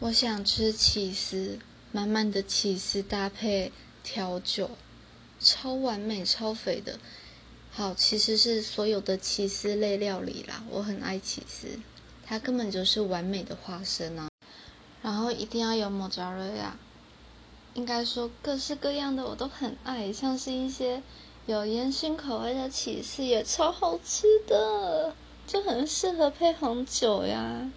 我想吃起司，满满的起司搭配调酒，超完美、超肥的。好，其实是所有的起司类料理啦，我很爱起司，它根本就是完美的化身啊。然后一定要有莫扎瑞亚，应该说各式各样的我都很爱，像是一些有烟熏口味的起司也超好吃的，就很适合配红酒呀。